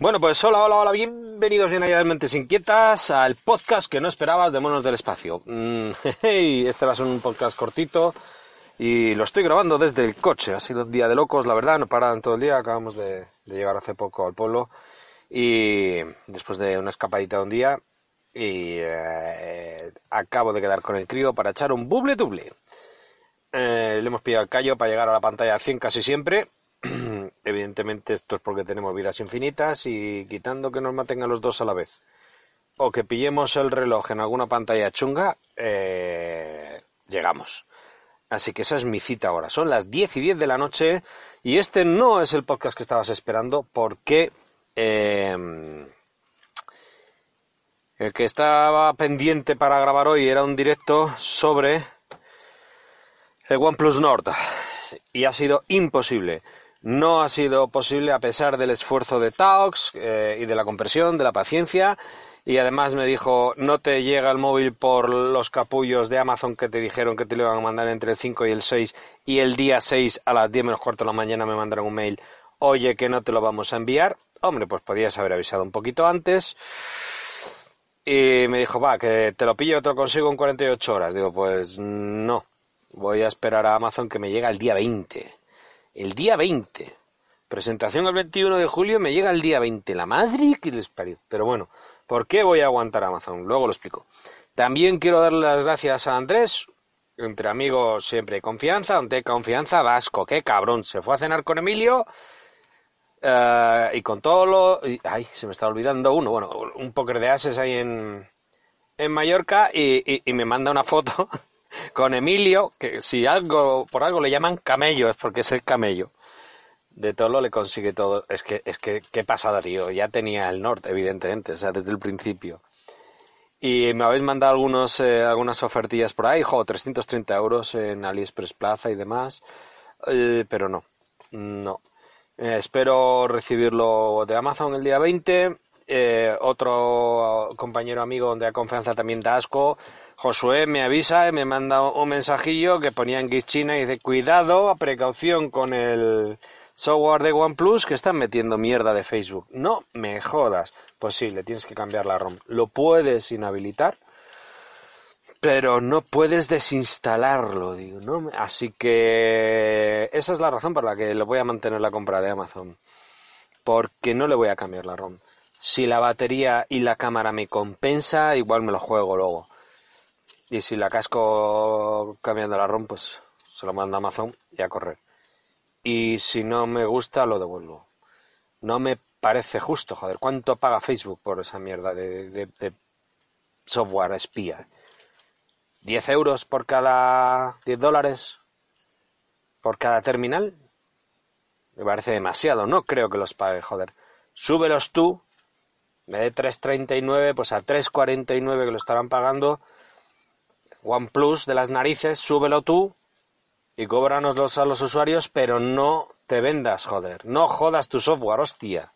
Bueno, pues hola, hola, hola, bienvenidos bien allá de Mentes Inquietas al podcast que no esperabas de Monos del Espacio. Mm, este va a ser un podcast cortito y lo estoy grabando desde el coche. Ha sido un día de locos, la verdad, no paran todo el día. Acabamos de, llegar hace poco al pueblo y después de una escapadita de un día y eh, acabo de quedar con el crío para echar un buble duble. Eh, le hemos pillado el callo para llegar a la pantalla 100 casi siempre evidentemente esto es porque tenemos vidas infinitas y quitando que nos maten a los dos a la vez o que pillemos el reloj en alguna pantalla chunga, eh, llegamos. Así que esa es mi cita ahora. Son las 10 y 10 de la noche y este no es el podcast que estabas esperando porque eh, el que estaba pendiente para grabar hoy era un directo sobre el OnePlus Nord y ha sido imposible. No ha sido posible a pesar del esfuerzo de Taux eh, y de la compresión, de la paciencia. Y además me dijo, no te llega el móvil por los capullos de Amazon que te dijeron que te lo iban a mandar entre el 5 y el 6 y el día 6 a las 10 menos cuarto de la mañana me mandaron un mail, oye que no te lo vamos a enviar. Hombre, pues podías haber avisado un poquito antes. Y me dijo, va, que te lo pillo, te lo consigo en 48 horas. Digo, pues no, voy a esperar a Amazon que me llegue el día 20 el día 20. Presentación el 21 de julio, me llega el día 20. La madre que les parió. Pero bueno, ¿por qué voy a aguantar Amazon? Luego lo explico. También quiero darle las gracias a Andrés, entre amigos siempre hay confianza, donde hay confianza, Vasco, qué cabrón, se fue a cenar con Emilio eh, y con todo lo... ay, se me está olvidando uno, bueno, un póker de ases ahí en, en Mallorca y me manda una foto con Emilio, que si algo por algo le llaman camello, es porque es el camello. De todo le consigue todo. Es que, es que, qué pasada, tío. Ya tenía el norte, evidentemente, o sea, desde el principio. Y me habéis mandado algunos, eh, algunas ofertillas por ahí, jo, 330 euros en AliExpress Plaza y demás. Eh, pero no, no. Eh, espero recibirlo de Amazon el día 20. otro compañero amigo de confianza también de asco Josué me avisa, me manda un mensajillo que ponía en China y dice, cuidado, precaución con el software de OnePlus que están metiendo mierda de Facebook. No me jodas. Pues sí, le tienes que cambiar la ROM. Lo puedes inhabilitar, pero no puedes desinstalarlo, digo, ¿no? Así que esa es la razón por la que le voy a mantener la compra de Amazon. Porque no le voy a cambiar la ROM. Si la batería y la cámara me compensa, igual me lo juego luego. Y si la casco cambiando la ROM, pues se lo mando a Amazon y a correr. Y si no me gusta, lo devuelvo. No me parece justo, joder. ¿Cuánto paga Facebook por esa mierda de, software espía? ¿10 euros por cada 10 dólares? ¿Por cada terminal? Me parece demasiado. No creo que los pague, joder. Súbelos tú. De 3.39, pues a 3.49 que lo estarán pagando OnePlus de las narices, súbelo tú y cóbranoslos a los usuarios, pero no te vendas, joder. No jodas tu software, hostia.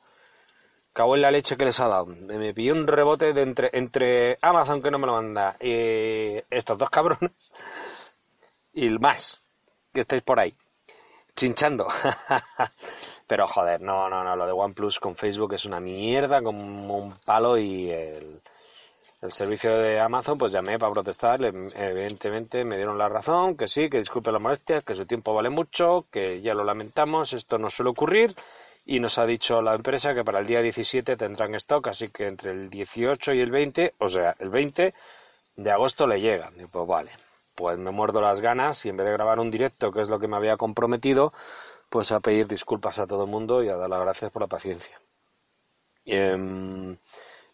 Cago en la leche que les ha dado. Me pilló un rebote de entre, entre Amazon que no me lo manda y estos dos cabrones y más que estáis por ahí chinchando. Pero joder, no, no, no, lo de OnePlus con Facebook es una mierda como un palo y el, el servicio de Amazon, pues llamé para protestar, evidentemente me dieron la razón, que sí, que disculpe la molestia, que su tiempo vale mucho, que ya lo lamentamos, esto no suele ocurrir, y nos ha dicho la empresa que para el día 17 tendrán stock, así que entre el 18 y el 20, o sea, el 20 de agosto le llega. Y pues vale, pues me muerdo las ganas y en vez de grabar un directo, que es lo que me había comprometido, pues a pedir disculpas a todo el mundo y a dar las gracias por la paciencia. Em,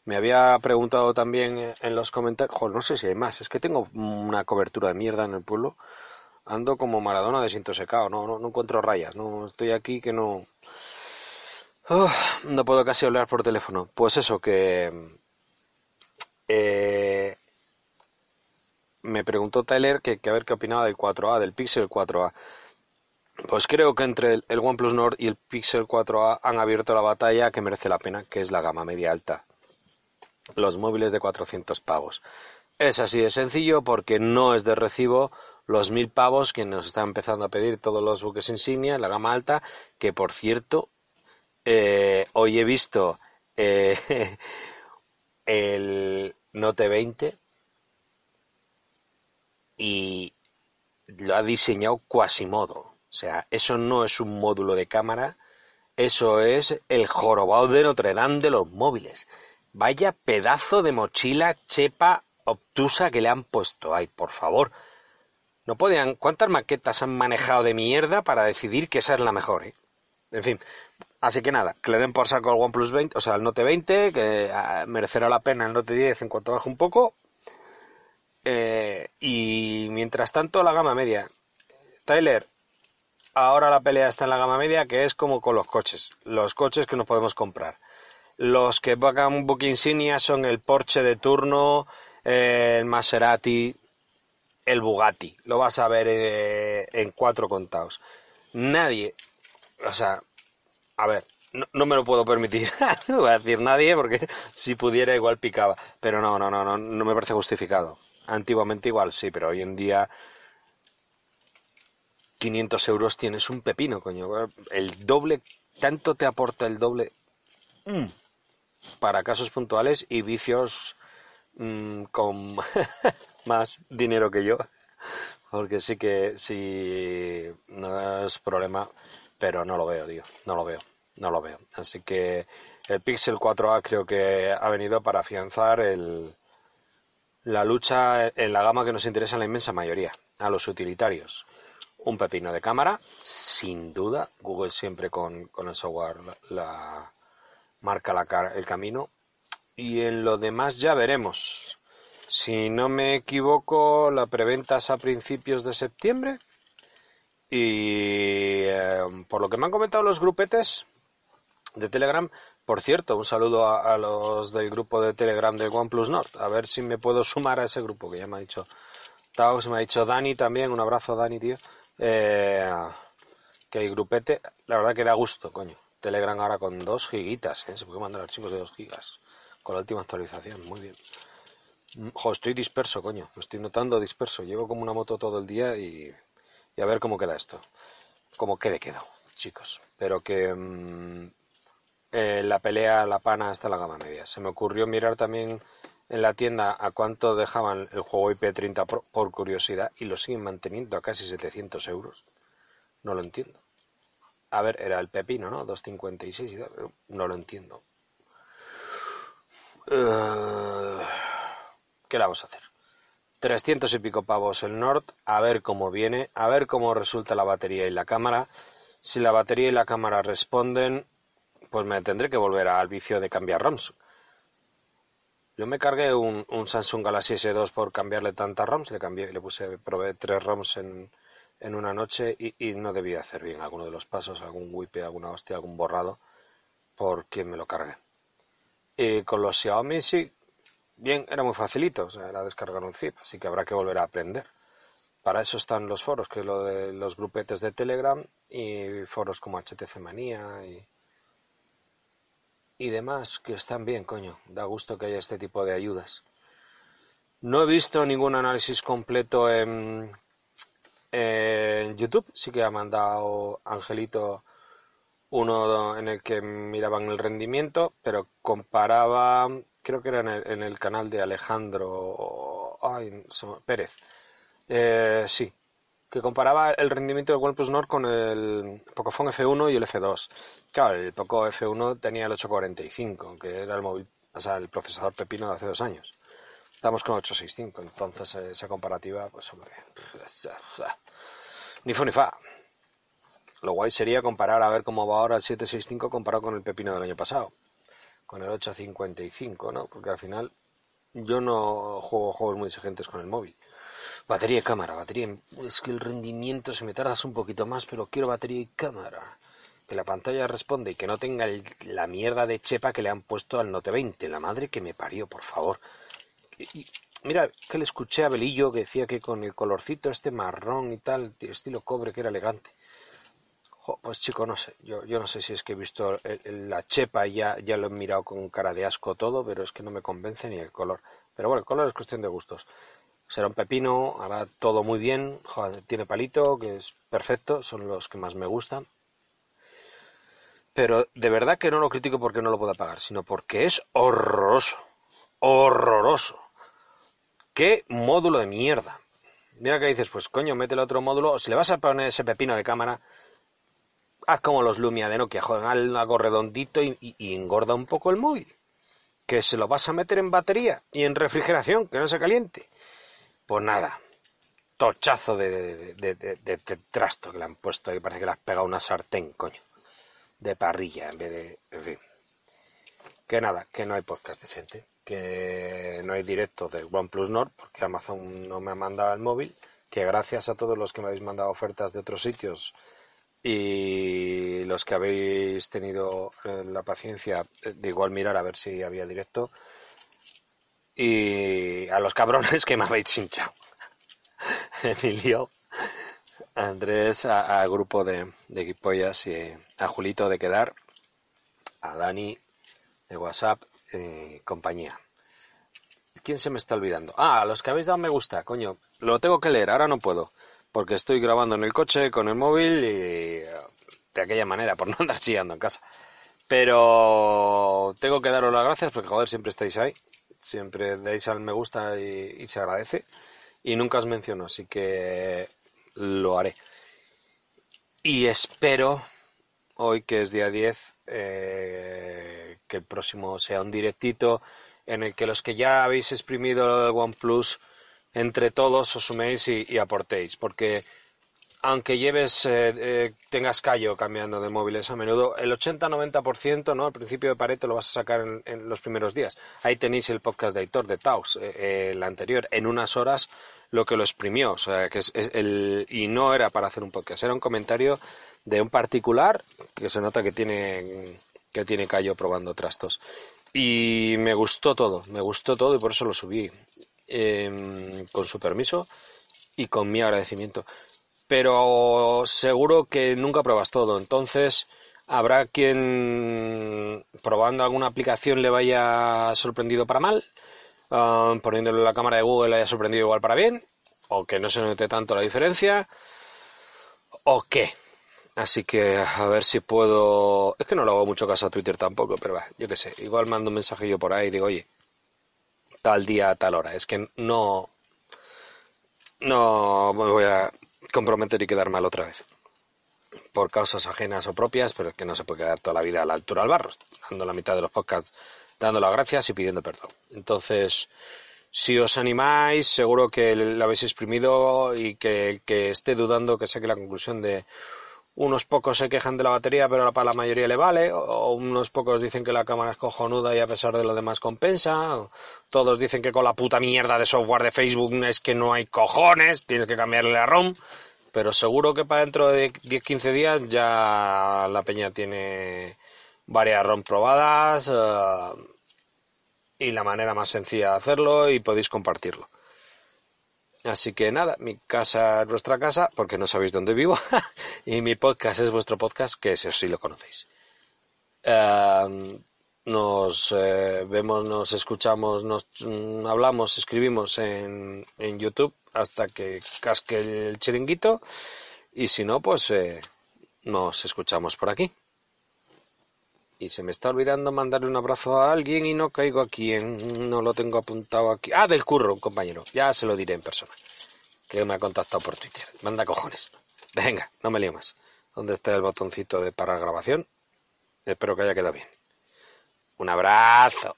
me había preguntado también en los comentarios, no sé si hay más, es que tengo una cobertura de mierda en el pueblo. Ando como Maradona desintoxicado, no, no, no encuentro rayas, no estoy aquí que no... no puedo casi hablar por teléfono. Pues eso, que... Eh, me preguntó Tyler que, a ver qué opinaba del 4A, del Pixel 4A. Pues creo que entre el, el OnePlus Nord y el Pixel 4A han abierto la batalla que merece la pena, que es la gama media alta los móviles de 400 pavos. Es así de sencillo porque no es de recibo los mil pavos que nos están empezando a pedir todos los buques insignia, la gama alta, que por cierto, eh, hoy he visto eh, el Note 20 y lo ha diseñado Quasimodo. O sea, eso no es un módulo de cámara, eso es el jorobado de Notre Dame de los móviles. Vaya pedazo de mochila chepa obtusa que le han puesto. Ay, por favor. No podían. ¿Cuántas maquetas han manejado de mierda para decidir que esa es la mejor? Eh? En fin. Así que nada, que le den por saco al OnePlus 20, o sea, el Note 20, que ah, merecerá la pena el Note 10 en cuanto baje un poco. Eh, y mientras tanto, la gama media. Tyler, ahora la pelea está en la gama media, que es como con los coches. Los coches que nos podemos comprar. Los que pagan book insignia son el Porsche de turno, el Maserati, el Bugatti. Lo vas a ver eh, en cuatro contados. Nadie, o sea, a ver, no, me lo puedo permitir. no voy a decir nadie porque si pudiera igual picaba. Pero no, no, no, no, no me parece justificado. Antiguamente igual sí, pero hoy en día 500 euros tienes un pepino, coño. El doble, tanto te aporta el doble mm. Para casos puntuales y vicios mm, con más dinero que yo. Porque sí que sí no es problema, pero no lo veo, tío. No lo veo, no lo veo. Así que el Pixel 4a creo que ha venido para afianzar el, la lucha en la gama que nos interesa a la inmensa mayoría, a los utilitarios. Un pepino de cámara, sin duda. Google siempre con, el software la, marca la, el camino. Y en lo demás ya veremos. Si no me equivoco, la preventa es a principios de septiembre. Y eh, por lo que me han comentado los grupetes de Telegram, por cierto, un saludo a, los del grupo de Telegram de OnePlus Nord. A ver si me puedo sumar a ese grupo que ya me ha dicho se me ha dicho Dani también. Un abrazo, Dani, tío. Eh, que hay grupete. La verdad que da gusto, coño. Telegram ahora con dos gigitas, ¿eh? Se puede mandar archivos de dos gigas. Con la última actualización, muy bien. Mm, jo, estoy disperso, coño. Me estoy notando disperso. Llevo como una moto todo el día y, a ver cómo queda esto. Cómo quede quedado, chicos. Pero que... Mm, eh, la pelea la pana hasta la gama media. Se me ocurrió mirar también en la tienda a cuánto dejaban el juego IP30 por, curiosidad y lo siguen manteniendo a casi 700 euros. No lo entiendo. A ver, era el pepino, ¿no? 256 y no lo entiendo. Uh, ¿Qué vamos a hacer? 300 y pico pavos el Nord, a ver cómo viene, a ver cómo resulta la batería y la cámara. Si la batería y la cámara responden, pues me tendré que volver al vicio de cambiar ROMs. Yo me cargué un, Samsung Galaxy S2 por cambiarle tantas ROMs, le cambié, le puse, probé tres ROMs en, una noche y, no debía hacer bien alguno de los pasos, algún wipe, alguna hostia, algún borrado, porque me lo cargué. Y con los Xiaomi sí, bien, era muy facilito, o sea, era descargar un zip, así que habrá que volver a aprender. Para eso están los foros, que es lo de los grupetes de Telegram y foros como HTC Manía y, y demás que están bien, coño. Da gusto que haya este tipo de ayudas. No he visto ningún análisis completo en, en YouTube. Sí que ha mandado Angelito uno en el que miraban el rendimiento, pero comparaba, creo que era en el, canal de Alejandro Pérez. Eh, sí, que comparaba el rendimiento del OnePlus Nord con el Pocophone F1 y el F2. Claro, el Poco F1 tenía el 845, que era el móvil, o sea, el procesador pepino de hace dos años. Estamos con 865, entonces eh, esa comparativa, pues hombre, ni fu ni fa. Lo guay sería comparar a ver cómo va ahora el 765 comparado con el pepino del año pasado, con el 855, ¿no? Porque al final yo no juego juegos muy exigentes con el móvil. Batería y cámara, batería. Es que el rendimiento se me tardas un poquito más, pero quiero batería y cámara. Que la pantalla responde y que no tenga la mierda de chepa que le han puesto al Note 20. La madre que me parió, por favor. Mira, que le escuché a Belillo que decía que con el colorcito este marrón y tal, estilo cobre, que era elegante. pues chico, no sé. Yo, yo no sé si es que he visto la chepa y ya, ya lo he mirado con cara de asco todo, pero es que no me convence ni el color. Pero bueno, el color es cuestión de gustos será un pepino, hará todo muy bien, tiene palito, que es perfecto, son los que más me gustan. pero de verdad que no lo critico porque no lo pueda pagar, sino porque es horroroso. Horroroso. ¡Qué módulo de mierda! Mira que dices, pues coño, métele otro módulo, o si le vas a poner ese pepino de cámara, haz como los Lumia de Nokia, juegan algo redondito y, y, engorda un poco el móvil. Que se lo vas a meter en batería y en refrigeración, que no se caliente. Pues nada, tochazo de, de, trasto que le han puesto ahí, parece que le has pegado una sartén, coño, de parrilla en vez de... Que nada, que no hay podcast decente, que no hay directo del OnePlus Nord, porque Amazon no me ha mandado el móvil, que gracias a todos los que me habéis mandado ofertas de otros sitios y los que habéis tenido eh, la paciencia de igual mirar a ver si había directo y a los cabrones que me habéis hinchado. Emilio, Andrés, al grupo de, de y a Julito de Quedar, a Dani WhatsApp, y compañía. ¿Quién se me está olvidando? Ah, los que habéis dado me gusta, coño. Lo tengo que leer, ahora no puedo porque estoy grabando en el coche con el móvil y de aquella manera, por no andar chillando en casa. Pero tengo que daros las gracias porque, joder, siempre estáis ahí. Siempre dais al me gusta y, se agradece. Y nunca os menciono, así que lo haré. Y espero, hoy que es día 10, eh, que el próximo sea un directito en el que los que ya habéis exprimido el OnePlus entre todos os suméis y, aportéis, porque aunque lleves, eh, eh, tengas callo cambiando de móviles a menudo, el 80-90%, ¿no? Al principio de Pareto lo vas a sacar en, los primeros días. Ahí tenéis el podcast de Aitor de Taos, eh, el anterior, en unas horas lo que lo exprimió, o sea, que es, el, y no era para hacer un podcast, era un comentario de un particular que se nota que tiene, que tiene callo probando trastos. Y me gustó todo, me gustó todo y por eso lo subí. Em, con su permiso y con mi agradecimiento. Pero seguro que nunca pruebas todo, entonces habrá quien probando alguna aplicación le vaya sorprendido para mal, um, poniéndole la cámara de Google le haya sorprendido igual para bien, o que no se note tanto la diferencia, o qué. Así que a ver si puedo. Es que no le hago mucho caso a Twitter tampoco, pero va, yo qué sé. Igual mando un mensajillo por ahí y digo, oye, tal día tal hora. Es que no, no me voy a comprometer y quedar mal otra vez. Por causas ajenas o propias, pero es que no se puede quedar toda la vida a la altura del barro, dando la mitad de los podcasts, dando las gracias y pidiendo perdón. Entonces, si os animáis, seguro que lo habéis exprimido y que esté dudando que saque la conclusión de unos pocos se quejan de la batería, pero para la mayoría le vale, o unos pocos dicen que la cámara es cojonuda y a pesar de lo demás compensa, todos dicen que con la puta mierda de software de Facebook es que no hay cojones, tienes que cambiarle la ROM, pero seguro que para dentro de 10-15 días ya la peña tiene varias ROM probadas eh, y la manera más sencilla de hacerlo y podéis compartirlo. Así que nada, mi casa es vuestra casa, porque no sabéis dónde vivo, y mi podcast es vuestro podcast, que eso sí lo conocéis. Em, nos eh, vemos, nos escuchamos, nos mm, hablamos, escribimos en, en, YouTube hasta que casque el chiringuito, y si no, pues eh, nos escuchamos por aquí. Y se me está olvidando mandarle un abrazo a alguien y no caigo aquí en... No lo tengo apuntado aquí. Ah, del curro, compañero. Ya se lo diré en persona. Que me ha contactado por Twitter. Manda cojones. Venga, no me lío más. ¿Dónde está el botoncito de parar grabación? Espero que haya quedado bien. Un abrazo.